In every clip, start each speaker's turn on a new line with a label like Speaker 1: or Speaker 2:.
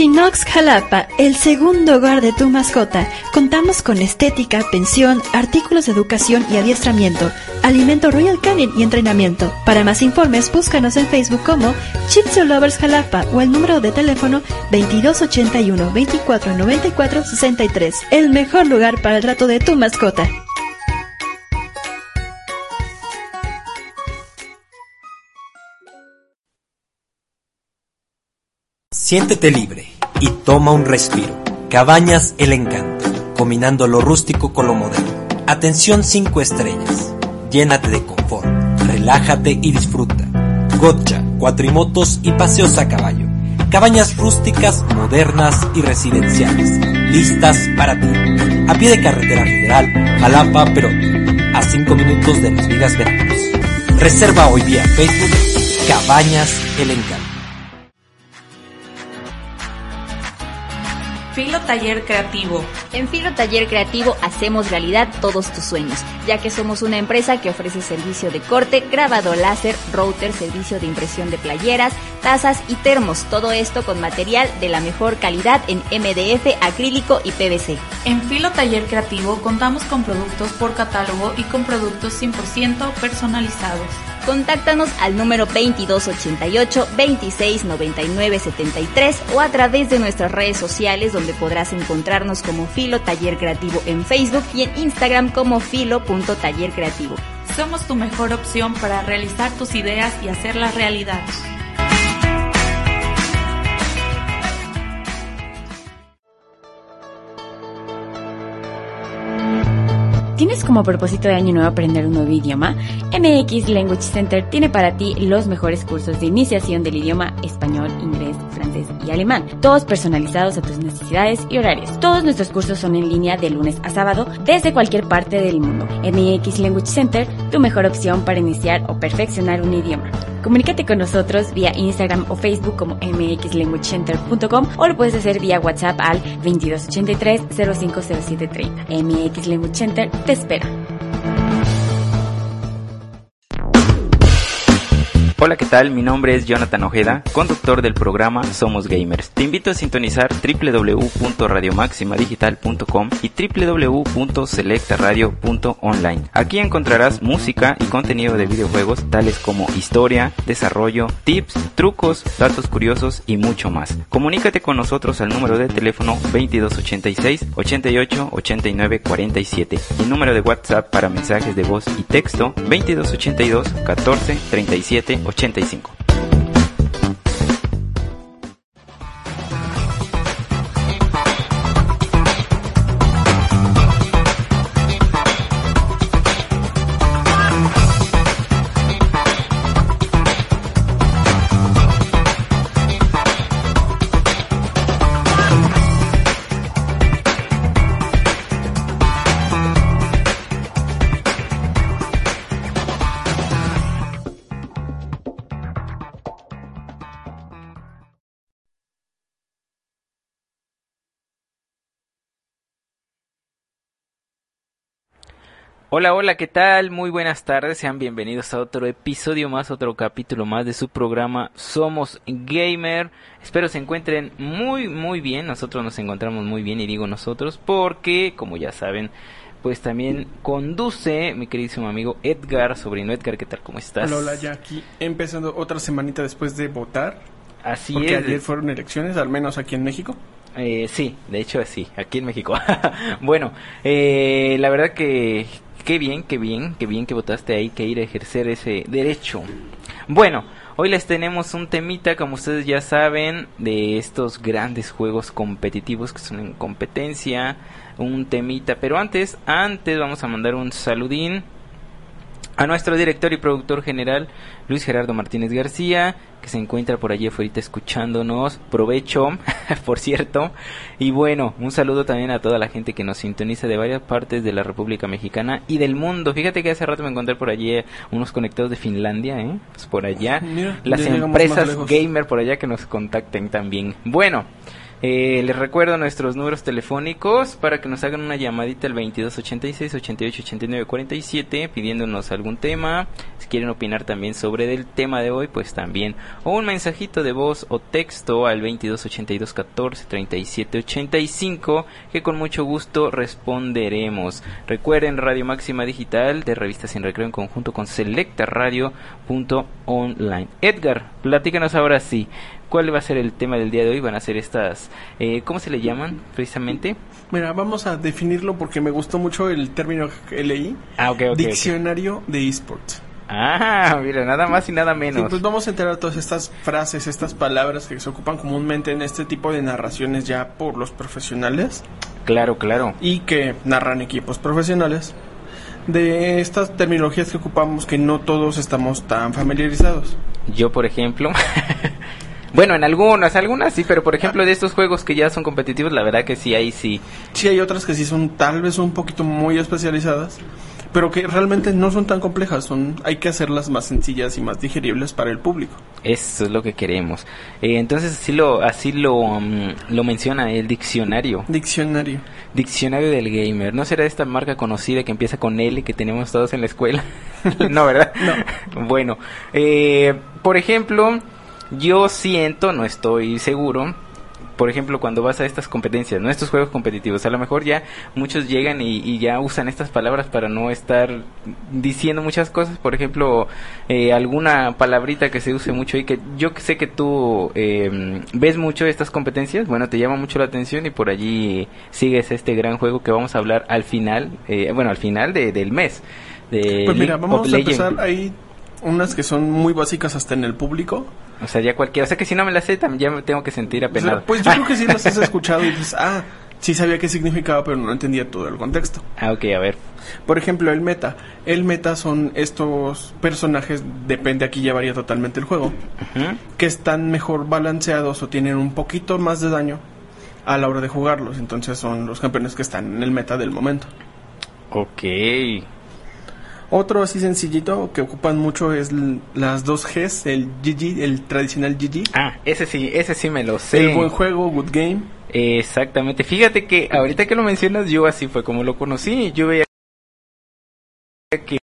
Speaker 1: Chinox Jalapa, el segundo hogar de tu mascota. Contamos con estética, pensión, artículos de educación y adiestramiento, alimento Royal Canin y entrenamiento. Para más informes, búscanos en Facebook como Chitsu Lovers Jalapa o el número de teléfono 2281 2494 63. El mejor lugar para el trato de tu mascota.
Speaker 2: Siéntete libre y toma un respiro. Cabañas El Encanto, combinando lo rústico con lo moderno. Atención 5 estrellas. Llénate de confort, relájate y disfruta. Gotcha, cuatrimotos y paseos a caballo. Cabañas rústicas, modernas y residenciales, listas para ti. A pie de carretera federal, Jalapa, Perote, a 5 minutos de las vigas veranos. Reserva hoy vía Facebook Cabañas El Encanto.
Speaker 3: Filo Taller Creativo.
Speaker 4: En Filo Taller Creativo hacemos realidad todos tus sueños, ya que somos una empresa que ofrece servicio de corte, grabado láser, router, servicio de impresión de playeras, tazas y termos. Todo esto con material de la mejor calidad en MDF, acrílico y PVC.
Speaker 3: En Filo Taller Creativo contamos con productos por catálogo y con productos 100% personalizados.
Speaker 4: Contáctanos al número 2288 269973 o a través de nuestras redes sociales donde podrás encontrarnos como Filo Taller Creativo en Facebook y en Instagram como filo.tallercreativo.
Speaker 3: Somos tu mejor opción para realizar tus ideas y hacerlas realidad.
Speaker 5: ¿Tienes como propósito de año nuevo aprender un nuevo idioma? MX Language Center tiene para ti los mejores cursos de iniciación del idioma español, inglés, francés y alemán, todos personalizados a tus necesidades y horarios. Todos nuestros cursos son en línea de lunes a sábado desde cualquier parte del mundo. MX Language Center, tu mejor opción para iniciar o perfeccionar un idioma. Comunícate con nosotros vía Instagram o Facebook como mxlanguagecenter.com o lo puedes hacer vía WhatsApp al 2283 050730. MX Language Center te espera.
Speaker 6: Hola, ¿qué tal? Mi nombre es Jonathan Ojeda, conductor del programa Somos Gamers. Te invito a sintonizar www.radiomaximadigital.com y www.selectaradio.online. Aquí encontrarás música y contenido de videojuegos tales como historia, desarrollo, tips, trucos, datos curiosos y mucho más. Comunícate con nosotros al número de teléfono 2286 88 89 47 y número de WhatsApp para mensajes de voz y texto 2282 14 37 85. Hola, hola, ¿qué tal? Muy buenas tardes, sean bienvenidos a otro episodio más, otro capítulo más de su programa Somos Gamer. Espero se encuentren muy, muy bien, nosotros nos encontramos muy bien y digo nosotros porque, como ya saben, pues también conduce mi queridísimo amigo Edgar, sobrino Edgar, ¿qué tal? ¿Cómo estás?
Speaker 7: Hola, hola, ya aquí empezando otra semanita después de votar.
Speaker 6: Así
Speaker 7: porque
Speaker 6: es.
Speaker 7: ayer fueron elecciones, al menos aquí en México.
Speaker 6: Eh, sí, de hecho sí, aquí en México. bueno, eh, la verdad que qué bien, qué bien, qué bien que votaste ahí, que ir a ejercer ese derecho. Bueno, hoy les tenemos un temita, como ustedes ya saben, de estos grandes juegos competitivos que son en competencia, un temita, pero antes, antes vamos a mandar un saludín a nuestro director y productor general, Luis Gerardo Martínez García, que se encuentra por allí afuera escuchándonos. Provecho, por cierto. Y bueno, un saludo también a toda la gente que nos sintoniza de varias partes de la República Mexicana y del mundo. Fíjate que hace rato me encontré por allí eh, unos conectados de Finlandia, ¿eh? Pues por allá.
Speaker 7: Mira,
Speaker 6: Las empresas gamer por allá que nos contacten también. Bueno. Eh, les recuerdo nuestros números telefónicos para que nos hagan una llamadita al 2286 88 89 47 pidiéndonos algún tema. Si quieren opinar también sobre el tema de hoy, pues también. O un mensajito de voz o texto al 2282 14 37 85 que con mucho gusto responderemos. Recuerden Radio Máxima Digital de Revistas Sin Recreo en conjunto con Selecta Radio.online. Edgar, platícanos ahora sí. ¿Cuál va a ser el tema del día de hoy? Van a ser estas, eh, ¿cómo se le llaman precisamente?
Speaker 7: Mira, vamos a definirlo porque me gustó mucho el término que leí.
Speaker 6: Ah, ok, ok.
Speaker 7: Diccionario de esports.
Speaker 6: Ah, mira, nada más y nada menos.
Speaker 7: Sí, pues vamos a enterar todas estas frases, estas palabras que se ocupan comúnmente en este tipo de narraciones ya por los profesionales
Speaker 6: Claro, claro.
Speaker 7: y que narran equipos profesionales de estas terminologías que ocupamos que no todos estamos tan familiarizados.
Speaker 6: Yo, por ejemplo. bueno, en algunas, algunas sí, pero por ejemplo de estos juegos que ya son competitivos, la verdad que sí, ahí sí.
Speaker 7: Sí hay otras que sí son tal vez un poquito muy especializadas, pero que realmente no son tan complejas, son hay que hacerlas más sencillas y más digeribles para el público.
Speaker 6: Eso es lo que queremos. Eh, entonces así lo, así lo, mm, lo menciona el diccionario.
Speaker 7: Diccionario.
Speaker 6: Diccionario del gamer. ¿No será esta marca conocida que empieza con L que tenemos todos en la escuela? no, ¿verdad? No. Bueno, eh, por ejemplo, yo siento, no estoy seguro, por ejemplo, cuando vas a estas competencias, ¿no? Estos juegos competitivos, a lo mejor ya muchos llegan y, y ya usan estas palabras para no estar diciendo muchas cosas. Por ejemplo, eh, alguna palabrita que se use mucho y que yo sé que tú eh, ves mucho estas competencias, bueno, te llama mucho la atención y por allí sigues este gran juego que vamos a hablar al final, eh, bueno, al final de- del mes. De
Speaker 7: Pues mira, vamos a empezar. Hay unas que son muy básicas hasta en el público.
Speaker 6: O sea, ya cualquiera. O sea, que si no me la sé, también ya me tengo que sentir
Speaker 7: O sea,
Speaker 6: apenado.
Speaker 7: pues yo creo que sí las has escuchado y dices, ah, sí sabía qué significaba, pero no entendía todo el contexto.
Speaker 6: Ah, ok, a ver.
Speaker 7: Por ejemplo, el meta. El meta son estos personajes, depende, aquí ya varía totalmente el juego, que están mejor balanceados o tienen un poquito más de daño a la hora de jugarlos. Entonces son los campeones que están en el meta del momento.
Speaker 6: Ok.
Speaker 7: Otro así sencillito que ocupan mucho es las dos Gs, el GG, el tradicional GG.
Speaker 6: Ah, ese sí, ese sí me lo sé.
Speaker 7: El buen juego, good game.
Speaker 6: Exactamente. Fíjate que ahorita que lo mencionas, yo así fue como lo conocí. Yo veía que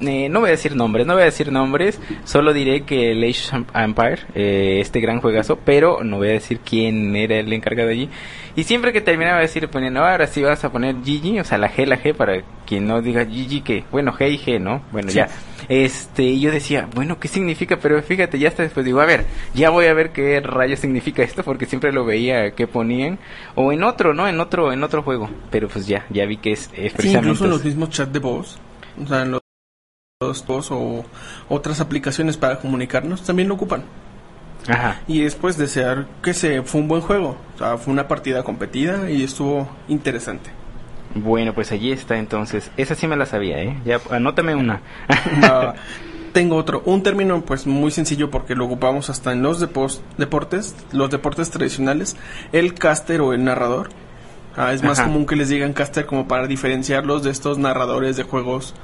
Speaker 6: eh, no voy a decir nombres, no voy a decir nombres, solo diré que el Age of Empire, eh, este gran juegazo, pero no voy a decir quién era el encargado allí. Y siempre que terminaba de decir, poniendo, ahora sí vas a poner GG, o sea, la G, la G, para quien no diga GG, que, bueno, G y G, ¿no? Bueno,
Speaker 7: Sí.
Speaker 6: ya. Este, y yo decía, bueno, ¿qué significa? Pero fíjate, ya hasta después digo, a ver, ya voy a ver qué rayos significa esto, porque siempre lo veía que ponían, o en otro, ¿no? En otro, en otro juego. Pero pues ya, ya vi que es, es
Speaker 7: Sí,
Speaker 6: precisamente.
Speaker 7: incluso en los mismos chats de voz, o sea, en los, voz o otras aplicaciones para comunicarnos, también lo ocupan.
Speaker 6: Ajá.
Speaker 7: Y después desear que se fue un buen juego, o sea, fue una partida competida y estuvo interesante.
Speaker 6: Bueno, pues allí está entonces. Esa sí me la sabía, ¿eh? Ya, anótame una.
Speaker 7: Ah, tengo otro, un término pues muy sencillo porque lo ocupamos hasta en los depos- deportes, los deportes tradicionales, el caster o el narrador. Ah, es más
Speaker 6: Ajá.
Speaker 7: común que les digan caster como para diferenciarlos de estos narradores de juegos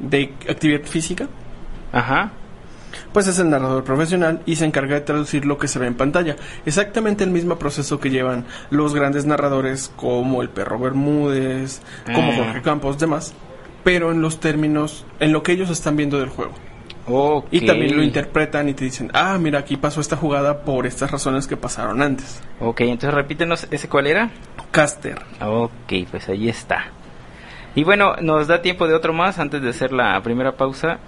Speaker 7: de actividad física.
Speaker 6: Ajá.
Speaker 7: Pues es el narrador profesional y se encarga de traducir lo que se ve en pantalla. Exactamente el mismo proceso que llevan los grandes narradores como el perro Bermúdez, como
Speaker 6: Ah.
Speaker 7: Jorge Campos, demás, pero en los términos, en lo que ellos están viendo del juego. Y también lo interpretan y te dicen, ah, mira, aquí pasó esta jugada por estas razones que pasaron antes.
Speaker 6: Ok, entonces repítenos, ¿ese cuál era?
Speaker 7: Caster.
Speaker 6: Ok, pues ahí está. Y bueno, nos da tiempo de otro más antes de hacer la primera pausa.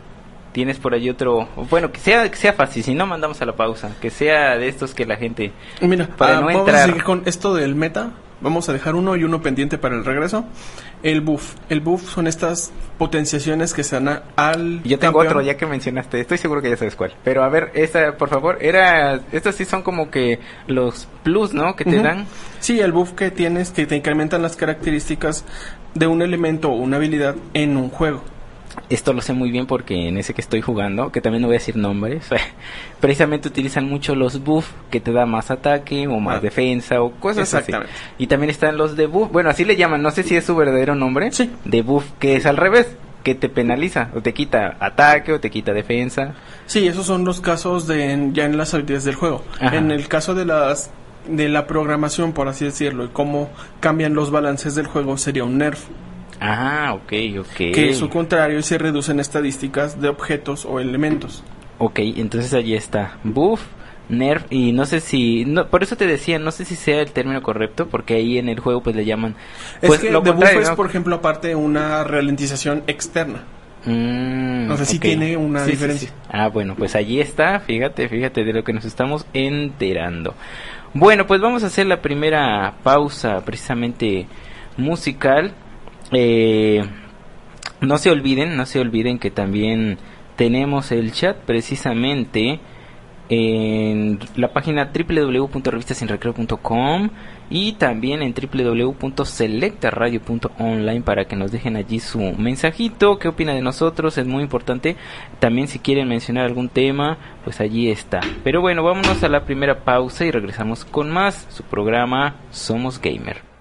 Speaker 6: Tienes por ahí otro, bueno, que sea que sea fácil, si no mandamos a la pausa, que sea de estos que la gente
Speaker 7: Mira,
Speaker 6: Para
Speaker 7: ah,
Speaker 6: no
Speaker 7: vamos
Speaker 6: entrar.
Speaker 7: a seguir con esto del meta. Vamos a dejar uno y uno pendiente para el regreso. El buff. El buff son estas potenciaciones que se dan a- al.
Speaker 6: Yo tengo
Speaker 7: campeón.
Speaker 6: otro ya que mencionaste, estoy seguro que ya sabes cuál. Pero a ver, esta, por favor, era, estos sí son como que los plus, ¿no? Que te dan.
Speaker 7: Sí, el buff que tienes que te incrementan las características de un elemento o una habilidad en un juego.
Speaker 6: Esto lo sé muy bien porque en ese que estoy jugando, que también no voy a decir nombres, precisamente utilizan mucho los buff que te da más ataque o más
Speaker 7: Ah.
Speaker 6: defensa o cosas así. Y también están los de buff, bueno, así le llaman, no sé si es su verdadero nombre,
Speaker 7: Sí.
Speaker 6: de buff, que es al revés, que te penaliza o te quita ataque o te quita defensa.
Speaker 7: Sí, esos son los casos de en- ya en las habilidades del juego.
Speaker 6: Ajá.
Speaker 7: En el caso de las de la programación, por así decirlo, y cómo cambian los balances del juego, sería un nerf.
Speaker 6: Ah, ok, ok.
Speaker 7: Que es su contrario y se reducen estadísticas de objetos o elementos.
Speaker 6: Ok, entonces allí está. Buff, nerf y no sé si... No, por eso te decía, no sé si sea el término correcto, porque ahí en el juego pues le llaman... Pues,
Speaker 7: es que
Speaker 6: lo
Speaker 7: de buff
Speaker 6: contrario,
Speaker 7: es,
Speaker 6: ¿no?
Speaker 7: por ejemplo, aparte una ralentización externa.
Speaker 6: Mm,
Speaker 7: No sé si tiene una
Speaker 6: Sí, sí,
Speaker 7: diferencia.
Speaker 6: sí. Ah, bueno, pues allí está, fíjate, fíjate de lo que nos estamos enterando. Bueno, pues vamos a hacer la primera pausa precisamente musical. Eh, no se olviden, no se olviden que también tenemos el chat precisamente en la página www.revistasinrecreo.com y también en www.selectaradio.online para que nos dejen allí su mensajito, qué opina de nosotros, es muy importante. También si quieren mencionar algún tema, pues allí está. Pero bueno, vámonos a la primera pausa y regresamos con más su programa Somos Gamer.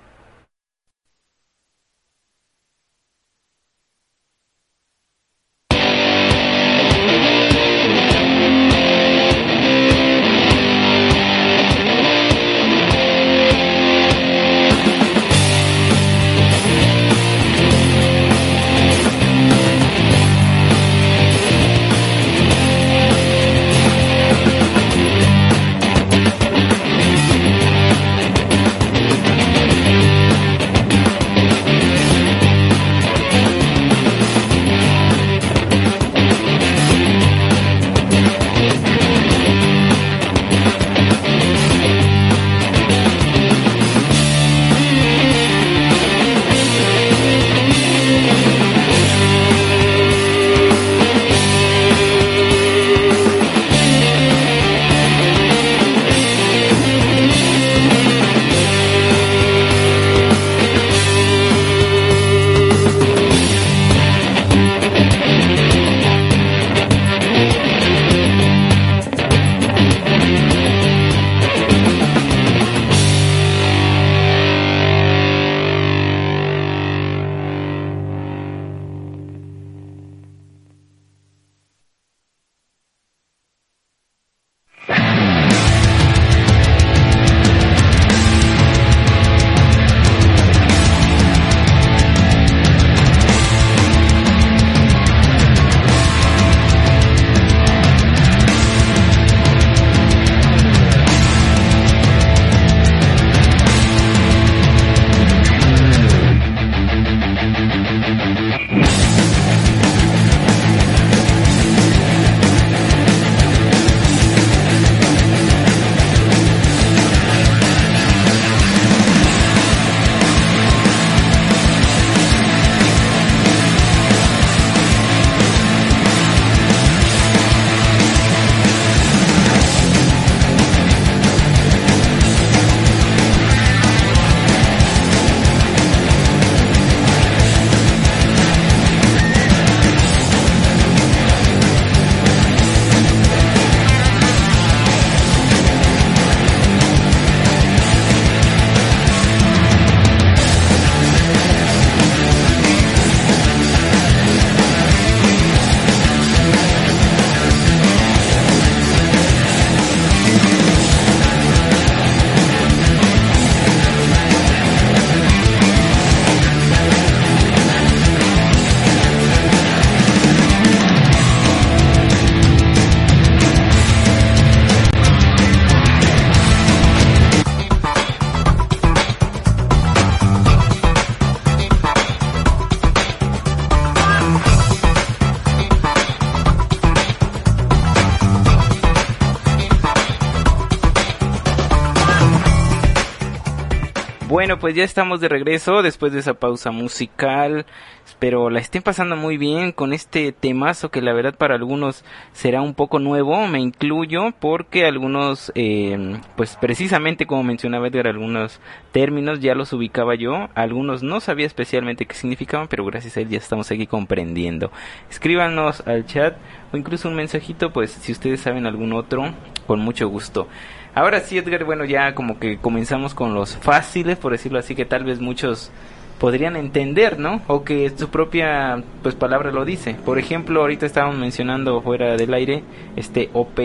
Speaker 6: Pues ya estamos de regreso después de esa pausa musical. Espero la estén pasando muy bien con este temazo que la verdad para algunos será un poco nuevo, me incluyo, porque algunos, eh, pues precisamente como mencionaba Edgar, algunos términos ya los ubicaba yo, algunos no sabía especialmente qué significaban, pero gracias a él ya estamos aquí comprendiendo. Escríbanos al chat o incluso un mensajito, pues si ustedes saben algún otro, con mucho gusto. Ahora sí, Edgar, bueno, ya como que comenzamos con los fáciles, por decirlo así, que tal vez muchos podrían entender, ¿no? O que su propia pues palabra lo dice. Por ejemplo, ahorita estábamos mencionando fuera del aire este OP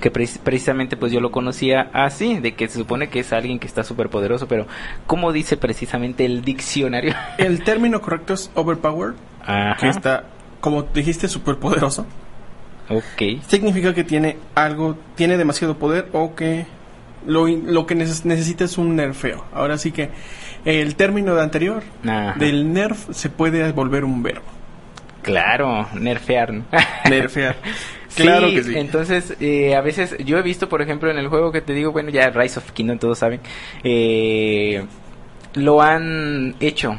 Speaker 6: que precisamente pues yo lo conocía así, de que se supone que es alguien que está súper poderoso, pero ¿cómo dice precisamente el diccionario?
Speaker 7: El término correcto es overpowered, que está, como dijiste, súper poderoso.
Speaker 6: Ok.
Speaker 7: Significa que tiene algo, tiene demasiado poder o que lo, lo que necesita es un nerfeo. Ahora sí que el término de anterior del nerf se puede volver un verbo.
Speaker 6: Claro, nerfear.
Speaker 7: Nerfear. claro
Speaker 6: que
Speaker 7: sí.
Speaker 6: Entonces, eh, a veces yo he visto, por ejemplo, en el juego que te digo, bueno, ya Rise of Kingdom, todos saben, eh, lo han hecho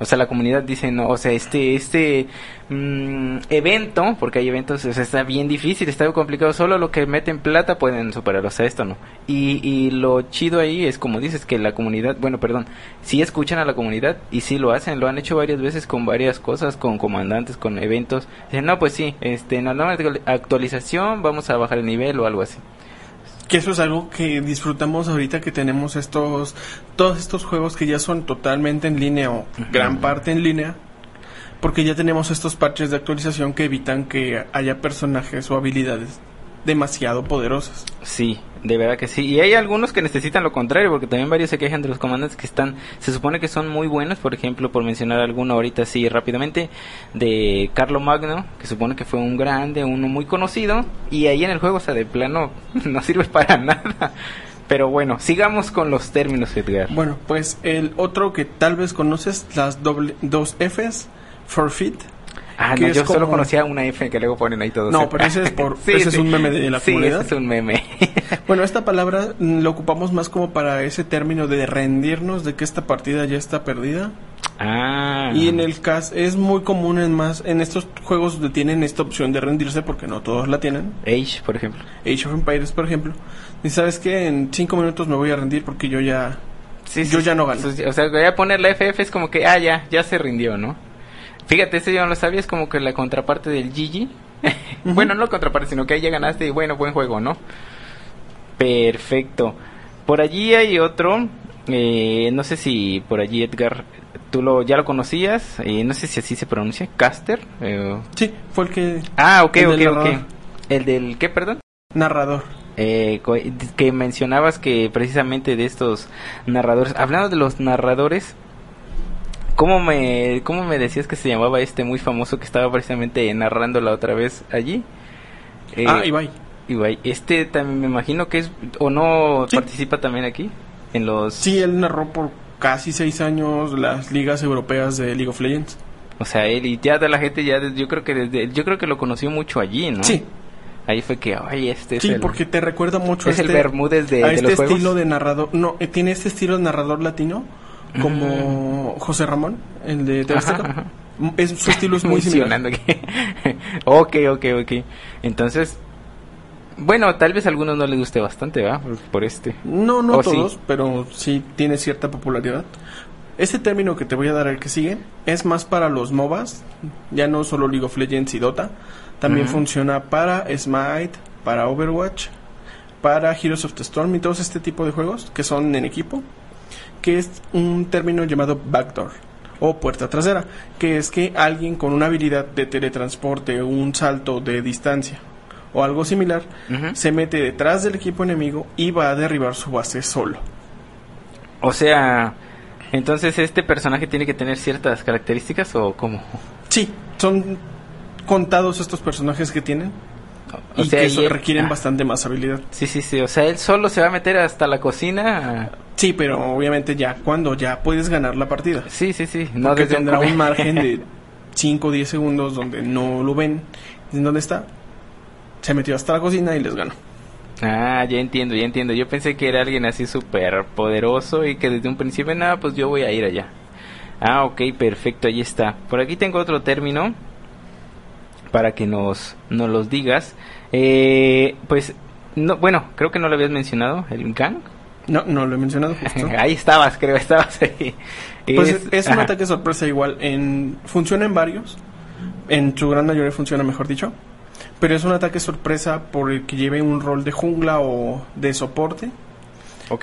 Speaker 6: o sea, la comunidad dice, no, o sea, este, este mm, evento, porque hay eventos, o sea, está bien difícil, está complicado, solo lo que meten plata pueden superar, o sea, esto no. Y, y lo chido ahí es como dices, que la comunidad, bueno, perdón, sí escuchan a la comunidad y sí lo hacen, lo han hecho varias veces con varias cosas, con comandantes, con eventos. Dicen, no, pues sí, este, en la actualización vamos a bajar el nivel o algo así
Speaker 7: que eso es algo que disfrutamos ahorita que tenemos estos todos estos juegos que ya son totalmente en línea o gran parte en línea porque ya tenemos estos parches de actualización que evitan que haya personajes o habilidades demasiado poderosas.
Speaker 6: Sí, de verdad que sí. Y hay algunos que necesitan lo contrario, porque también varios se quejan de los comandantes que están, se supone que son muy buenos, por ejemplo, por mencionar alguno ahorita así rápidamente, de Carlo Magno, que supone que fue un grande, uno muy conocido, y ahí en el juego, o sea, de plano, no sirve para nada. Pero bueno, sigamos con los términos, Edgar.
Speaker 7: Bueno, pues el otro que tal vez conoces, las doble, dos Fs, forfeit
Speaker 6: Ah, no, yo solo conocía una F que luego ponen ahí todos.
Speaker 7: No, pero ese es, por, ese es un meme de la
Speaker 6: sí,
Speaker 7: comunidad.
Speaker 6: Ese es un meme.
Speaker 7: bueno, esta palabra lo ocupamos más como para ese término de rendirnos de que esta partida ya está perdida.
Speaker 6: Ah.
Speaker 7: Y en el caso es muy común en más en estos juegos donde tienen esta opción de rendirse porque no todos la tienen.
Speaker 6: Age, por ejemplo.
Speaker 7: Age of Empires, por ejemplo. Y sabes que en cinco minutos me voy a rendir porque yo ya
Speaker 6: sí,
Speaker 7: yo ya no gano.
Speaker 6: O sea, voy a poner la FF es como que ah ya ya se rindió, ¿no? Fíjate, ese yo no lo sabía, es como que la contraparte del Gigi. bueno, no la contraparte, sino que ahí ya ganaste y bueno, buen juego, ¿no? Perfecto. Por allí hay otro, eh, no sé si por allí Edgar, tú lo ya lo conocías, eh, no sé si así se pronuncia, Caster. Eh,
Speaker 7: sí, fue el que...
Speaker 6: Ah, ok, ok, ok. ¿El del qué, perdón?
Speaker 7: Narrador.
Speaker 6: Eh, que mencionabas que precisamente de estos narradores, hablando de los narradores, ¿Cómo me, ¿Cómo me decías que se llamaba este muy famoso que estaba precisamente narrando la otra vez allí?
Speaker 7: Eh, ah, Ibai.
Speaker 6: Ibai. Este también me imagino que es, o no participa también aquí, en los...
Speaker 7: Sí, él narró por casi seis años las ligas europeas de League of Legends.
Speaker 6: O sea, él y ya de la gente ya, yo creo que desde, yo creo que lo conoció mucho allí, ¿no?
Speaker 7: Sí.
Speaker 6: Ahí fue que, ay, este es
Speaker 7: Sí, porque te recuerda mucho
Speaker 6: es el este Bermúdez de,
Speaker 7: a este
Speaker 6: estilo
Speaker 7: de narrador. No, eh, tiene este estilo de narrador latino como José Ramón, el de TV Es, su estilo es muy similar.
Speaker 6: ok, ok, ok. Entonces, bueno, tal vez a algunos no les guste bastante, ¿va? Por, este.
Speaker 7: No, no todos, pero sí tiene cierta popularidad. Este término que te voy a dar el que sigue es más para los MOBAs, ya no solo League of Legends y Dota, también funciona para Smite, para Overwatch, para Heroes of the Storm y todos este tipo de juegos que son en equipo que es un término llamado backdoor o puerta trasera, que es que alguien con una habilidad de teletransporte o un salto de distancia o algo similar se mete detrás del equipo enemigo y va a derribar su base solo.
Speaker 6: O sea, entonces este personaje tiene que tener ciertas características o cómo?
Speaker 7: Sí, son contados estos personajes que tienen y que requieren ah. bastante más habilidad.
Speaker 6: Sí, sí, sí. O sea, él solo se va a meter hasta la cocina.
Speaker 7: Sí, pero obviamente ya cuando ya puedes ganar la partida.
Speaker 6: Sí, sí, sí.
Speaker 7: No Porque tendrá un, margen de 5 o 10 segundos donde no lo ven. ¿En dónde está? Se metió hasta la cocina y les ganó.
Speaker 6: Ah, ya entiendo, ya entiendo. Yo pensé que era alguien así súper poderoso y que desde un principio, nada, pues yo voy a ir allá. Ah, ok, perfecto, ahí está. Por aquí tengo otro término para que nos, nos los digas. Eh, pues, no, bueno, creo que no lo habías mencionado, el gang.
Speaker 7: No, no lo he mencionado
Speaker 6: ahí estabas, creo, estabas ahí.
Speaker 7: Pues es, un ataque sorpresa igual. En, funciona en varios. En su gran mayoría funciona, mejor dicho. Pero es un ataque sorpresa por el que lleve un rol de jungla o de soporte.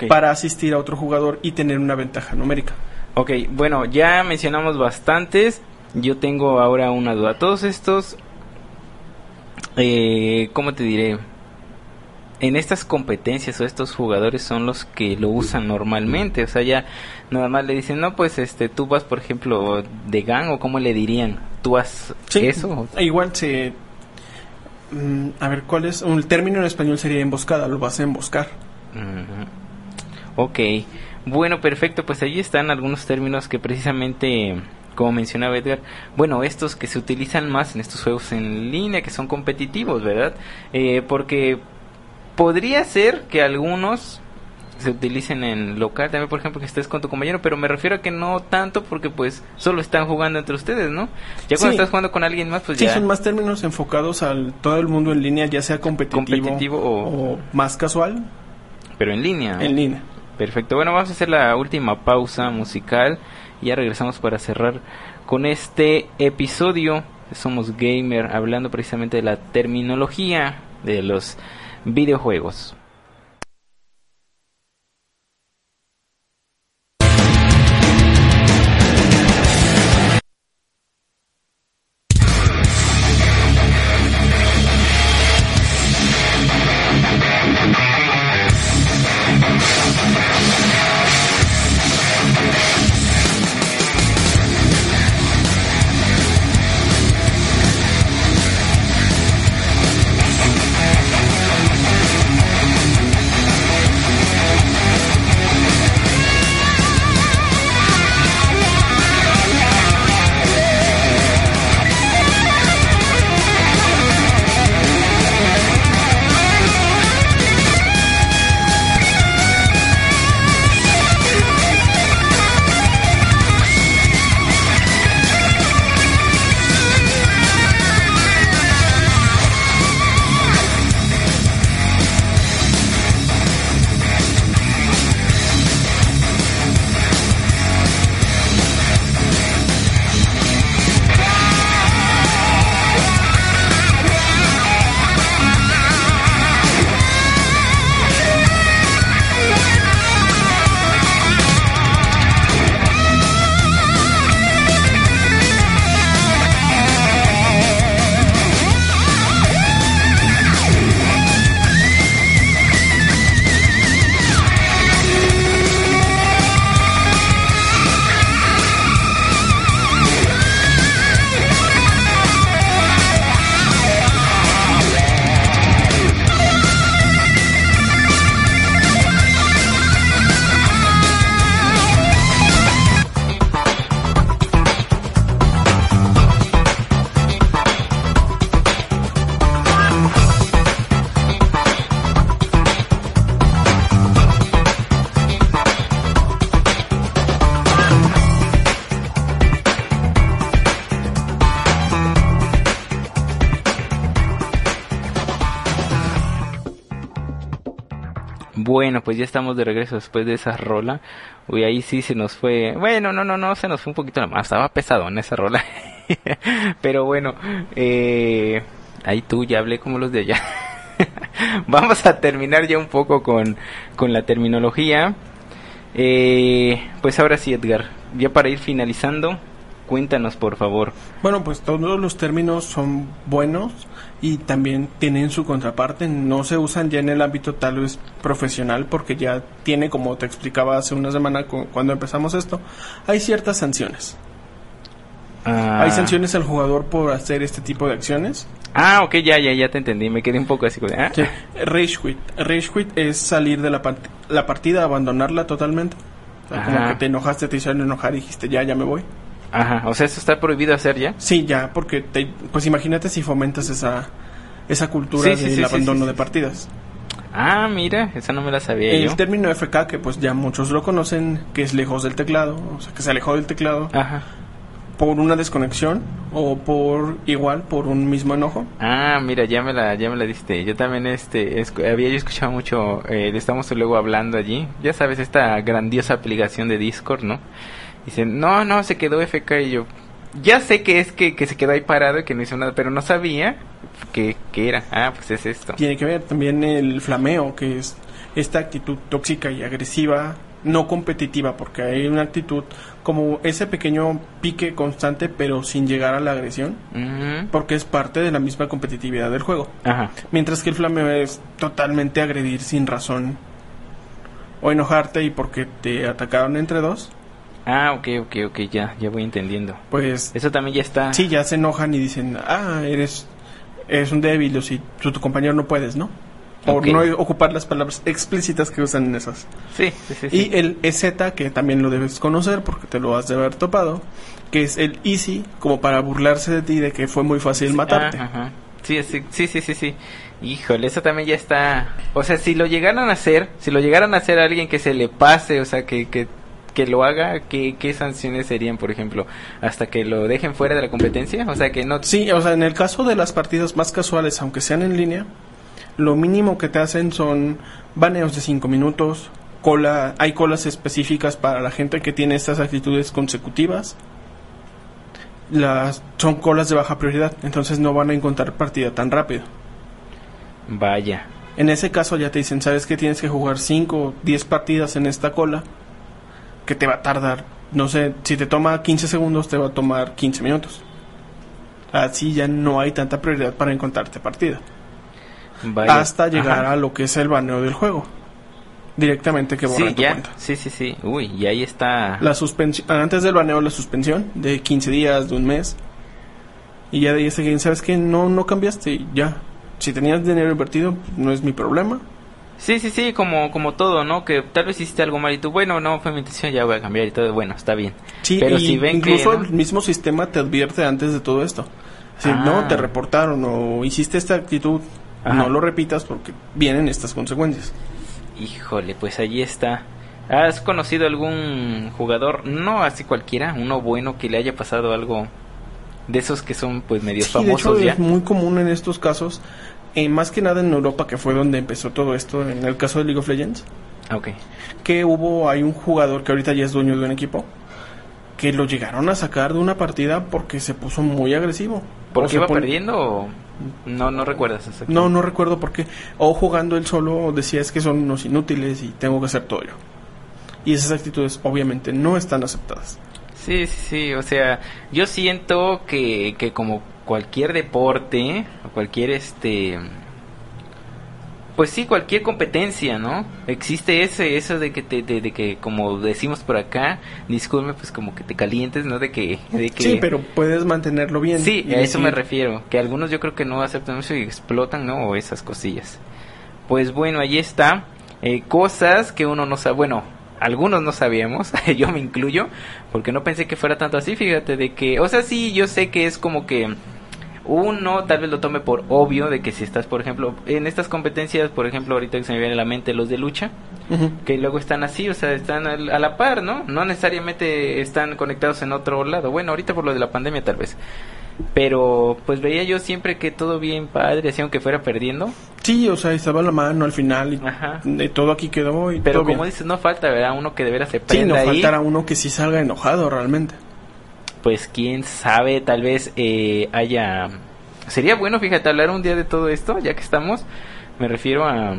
Speaker 7: Para asistir a otro jugador y tener una ventaja numérica.
Speaker 6: Ok, bueno, ya mencionamos bastantes. Yo tengo ahora una duda. Todos estos eh, ¿cómo te diré? en estas competencias o estos jugadores son los que lo usan normalmente, o sea, ya nada más le dicen, no, pues este, tú vas, por ejemplo, de gang o cómo le dirían, tú has eso.
Speaker 7: Igual se... Mm, a ver, ¿cuál es? Un término en español sería emboscada, lo vas a emboscar.
Speaker 6: Ok, bueno, perfecto, pues ahí están algunos términos que precisamente como mencionaba Edgar, bueno, estos que se utilizan más en estos juegos en línea, que son competitivos, ¿verdad? Eh, porque podría ser que algunos se utilicen en local también por ejemplo que estés con tu compañero pero me refiero a que no tanto porque pues solo están jugando entre ustedes no ya cuando estás jugando con alguien más pues
Speaker 7: sí,
Speaker 6: ya
Speaker 7: son más términos enfocados al todo el mundo en línea ya sea competitivo, o, más casual.
Speaker 6: Pero en línea.
Speaker 7: En línea.
Speaker 6: Perfecto. Bueno vamos a hacer la última pausa musical ya regresamos para cerrar con este episodio somos gamer hablando precisamente de la terminología de los videojuegos. Pues ya estamos de regreso después de esa rola. Uy, ahí sí se nos fue. Bueno, no, no, no, se nos fue un poquito más. Estaba pesado en esa rola. Pero bueno, eh, ahí tú ya hablé como los de allá. Vamos a terminar ya un poco con, con la terminología. Eh, pues ahora sí, Edgar, ya para ir finalizando, cuéntanos por favor.
Speaker 7: Bueno, pues todos los términos son buenos y también tienen su contraparte, no se usan ya en el ámbito tal vez profesional porque ya tiene, como te explicaba hace una semana cuando empezamos esto, hay ciertas sanciones. Ah. Hay sanciones al jugador por hacer este tipo de acciones.
Speaker 6: Ah, ok, ya, ya, ya te entendí. Me quedé un poco así. ¿ah?
Speaker 7: Rage quit. Rage quit es salir de la, la partida, abandonarla totalmente. como que te enojaste, te hicieron enojar y dijiste, ya, ya me voy.
Speaker 6: Ajá, o sea, ¿eso está prohibido hacer ya?
Speaker 7: Sí, ya, porque pues imagínate si fomentas esa, esa cultura del abandono de partidas.
Speaker 6: Ah, mira, esa no me la sabía
Speaker 7: El término FK, que pues ya muchos lo conocen, que es lejos del teclado, o sea, que se alejó del teclado.
Speaker 6: Ajá.
Speaker 7: Por una desconexión o por igual por un mismo enojo.
Speaker 6: Ah, mira, ya me la ya me la diste. Yo también este había yo escuchado mucho eh, estamos luego hablando allí. Ya sabes esta grandiosa aplicación de Discord, ¿no? Dicen, no, no, se quedó FK y yo, ya sé que es que, que se quedó ahí parado y que no hizo nada, pero no sabía que, era. Ah, pues es esto.
Speaker 7: Tiene que ver también el flameo, que es esta actitud tóxica y agresiva no competitiva, porque hay una actitud como ese pequeño pique constante, pero sin llegar a la agresión, porque es parte de la misma competitividad del juego.
Speaker 6: Ajá.
Speaker 7: Mientras que el flameo es totalmente agredir sin razón o enojarte y porque te atacaron entre dos,
Speaker 6: Ah, ok, ok, ok, ya, ya voy entendiendo.
Speaker 7: pues
Speaker 6: Eso también ya está.
Speaker 7: sí, ya se enojan y dicen, ah, eres, eres un débil o si tu, tu compañero no puedes, ¿no? Por no ocupar las palabras explícitas que usan en esas.
Speaker 6: Sí, sí, sí. sí.
Speaker 7: Y el EZ, que también lo debes conocer porque te lo has de haber topado, que es el Easy, como para burlarse de ti de que fue muy fácil matarte.
Speaker 6: Ah, ajá. Sí, sí, sí, sí, sí, sí. Híjole, eso también ya está. O sea, si lo llegaran a hacer, si lo llegaran a hacer a alguien que se le pase, o sea, que, que, que lo haga, ¿qué, ¿qué sanciones serían, por ejemplo? ¿Hasta que lo dejen fuera de la competencia? O sea, que no.
Speaker 7: Sí, o sea, en el caso de las partidas más casuales, aunque sean en línea, lo mínimo que te hacen son baneos de 5 minutos, cola, hay colas específicas para la gente que tiene estas actitudes consecutivas. Las son colas de baja prioridad, entonces no van a encontrar partida tan rápido.
Speaker 6: Vaya.
Speaker 7: En ese caso ya te dicen, sabes que tienes que jugar 5 o 10 partidas en esta cola, que te va a tardar, no sé, si te toma 15 segundos, te va a tomar 15 minutos. Así ya no hay tanta prioridad para encontrarte partida.
Speaker 6: Vaya.
Speaker 7: Hasta llegar
Speaker 6: Ajá.
Speaker 7: a lo que es el baneo del juego. Directamente que borra
Speaker 6: Sí,
Speaker 7: tu
Speaker 6: ya.
Speaker 7: cuenta.
Speaker 6: Sí, sí, sí. Uy, y ahí está.
Speaker 7: La suspensión, antes del baneo la suspensión de 15 días, de un mes. Y ya de ahí ¿sabes que No, no cambiaste, ya. Si tenías dinero invertido, no es mi problema.
Speaker 6: Sí, sí, sí, como, como todo, ¿no? Que tal vez hiciste algo mal y tú, bueno, no, fue mi intención, ya voy a cambiar y todo, bueno, está bien.
Speaker 7: Sí,
Speaker 6: Pero
Speaker 7: y
Speaker 6: si ven que,
Speaker 7: incluso
Speaker 6: ¿no?
Speaker 7: el mismo sistema te advierte antes de todo esto. Si
Speaker 6: Ah.
Speaker 7: no, te reportaron o hiciste esta actitud,
Speaker 6: Ajá.
Speaker 7: no lo repitas porque vienen estas consecuencias.
Speaker 6: Híjole, pues allí está. ¿Has conocido algún jugador, no así cualquiera, uno bueno que le haya pasado algo de esos que son pues medio
Speaker 7: Sí, de hecho
Speaker 6: famosos ya?
Speaker 7: es muy común en estos casos, eh, más que nada en Europa, que fue donde empezó todo esto, en el caso de League of Legends,
Speaker 6: Ah, Ok.
Speaker 7: que hubo, hay un jugador que ahorita ya es dueño de un equipo, que lo llegaron a sacar de una partida porque se puso muy agresivo.
Speaker 6: ¿Porque iba
Speaker 7: pon-
Speaker 6: perdiendo o no, no recuerdas?
Speaker 7: No, no recuerdo por qué. O jugando él solo decía es que son unos inútiles y tengo que hacer todo yo. Y esas actitudes obviamente no están aceptadas.
Speaker 6: Sí, sí, sí, o sea, yo siento que, que como cualquier deporte, o cualquier este... Pues sí, cualquier competencia, ¿no? Existe ese, eso de que te, de, de que como decimos por acá, disculpe, pues como que te calientes, ¿no? De que, de que
Speaker 7: Sí, pero puedes mantenerlo bien.
Speaker 6: Sí, a eso me refiero. Que algunos yo creo que no aceptan eso y explotan, ¿no? O esas cosillas. Pues bueno, ahí está. Eh, cosas que uno no sabe. Bueno, algunos no sabíamos. yo me incluyo. Porque no pensé que fuera tanto así. Fíjate, de que. O sea, sí, yo sé que es como que. Uno tal vez lo tome por obvio de que si estás, por ejemplo, en estas competencias, por ejemplo, ahorita que se me viene a la mente los de lucha, que luego están así, o sea, están al- a la par, ¿no? No necesariamente están conectados en otro lado. Bueno, ahorita por lo de la pandemia tal vez. Pero pues veía yo siempre que todo bien padre, así aunque fuera perdiendo.
Speaker 7: Sí, o sea, estaba la mano al final y
Speaker 6: Ajá.
Speaker 7: de todo aquí quedó y
Speaker 6: Pero
Speaker 7: todo
Speaker 6: como
Speaker 7: bien.
Speaker 6: dices, no falta, ¿verdad? Uno que de veras se
Speaker 7: Sí, no
Speaker 6: ahí.
Speaker 7: faltará uno que sí salga enojado realmente.
Speaker 6: Pues quién sabe, tal vez eh, haya... Sería bueno, fíjate, hablar un día de todo esto, ya que estamos. Me refiero a...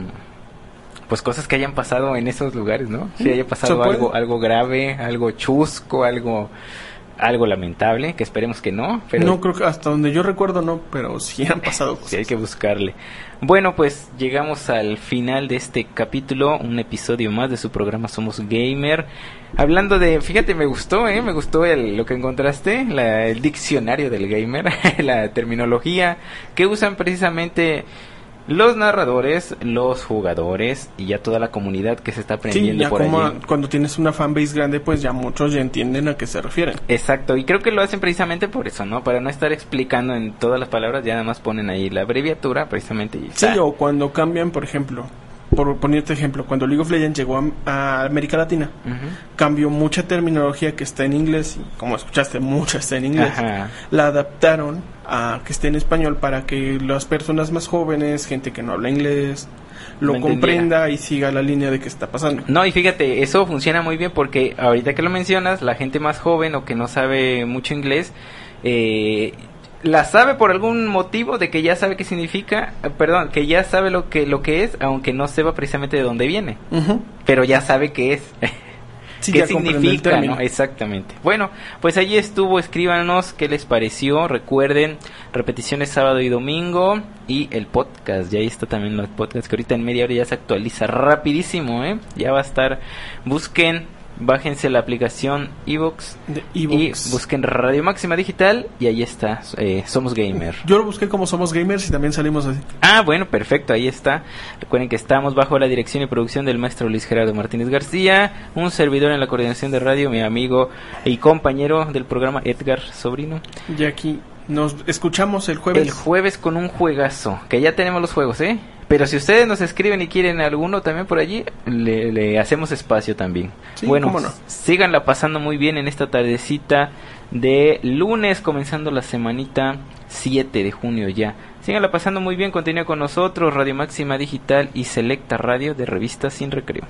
Speaker 6: Pues cosas que hayan pasado en esos lugares, ¿no? Si haya pasado algo, algo grave, algo chusco, algo, algo lamentable, que esperemos que no, pero
Speaker 7: No creo que hasta donde yo recuerdo no, pero sí han pasado
Speaker 6: sí hay
Speaker 7: cosas.
Speaker 6: que buscarle. Bueno, pues llegamos al final de este capítulo, un episodio más de su programa Somos Gamer. Hablando de, fíjate, me gustó, ¿eh? Me gustó el, lo que encontraste, la- el diccionario del gamer, la terminología que usan precisamente los narradores, los jugadores y ya toda la comunidad que se está
Speaker 7: Sí,
Speaker 6: aprendiendo
Speaker 7: ya
Speaker 6: por
Speaker 7: como
Speaker 6: allí.
Speaker 7: cuando tienes una fanbase grande, pues ya muchos ya entienden a qué se refieren.
Speaker 6: Exacto, y creo que lo hacen precisamente por eso, ¿no? Para no estar explicando en todas las palabras, ya nada más ponen ahí la abreviatura precisamente y
Speaker 7: Sí, o cuando cambian, por ejemplo, por ponerte ejemplo, cuando League of Legends llegó a, a América Latina, cambió mucha terminología que está en inglés, y como escuchaste, mucha está en inglés.
Speaker 6: Ajá.
Speaker 7: La adaptaron a que esté en español para que las personas más jóvenes, gente que no habla inglés, lo
Speaker 6: entendiera.
Speaker 7: comprenda y siga la línea de qué está pasando.
Speaker 6: No, y fíjate, eso funciona muy bien porque ahorita que lo mencionas, la gente más joven o que no sabe mucho inglés, eh, la sabe por algún motivo de que ya sabe qué significa, eh, perdón, que ya sabe lo que lo que es, aunque no sepa precisamente de dónde viene, pero ya sabe qué es.
Speaker 7: Sí,
Speaker 6: ¿Qué significa? no? Exactamente. Bueno, pues allí estuvo, escríbanos qué les pareció. Recuerden, repeticiones sábado y domingo y el podcast. Ya ahí está también los podcasts que ahorita en media hora ya se actualiza rapidísimo, ¿eh? Ya va a estar. Busquen, bájense la aplicación Evox y busquen Radio Máxima Digital y ahí está. eh, Somos Gamer.
Speaker 7: Yo lo busqué como Somos Gamers y también salimos así.
Speaker 6: Ah, bueno, perfecto, ahí está. Recuerden que estamos bajo la dirección y producción del maestro Luis Gerardo Martínez García, un servidor en la coordinación de radio, mi amigo y compañero del programa Edgar Sobrino.
Speaker 7: Y aquí nos escuchamos el jueves.
Speaker 6: El jueves con un juegazo, que ya tenemos los juegos, ¿eh? Pero si ustedes nos escriben y quieren alguno también por allí, le, le hacemos espacio también.
Speaker 7: Sí,
Speaker 6: bueno,
Speaker 7: no.
Speaker 6: síganla pasando muy bien en esta tardecita de lunes, comenzando la semanita 7 de junio ya. Síganla pasando muy bien, continúe con nosotros, Radio Máxima Digital y Selecta Radio de Revista Sin Recreo.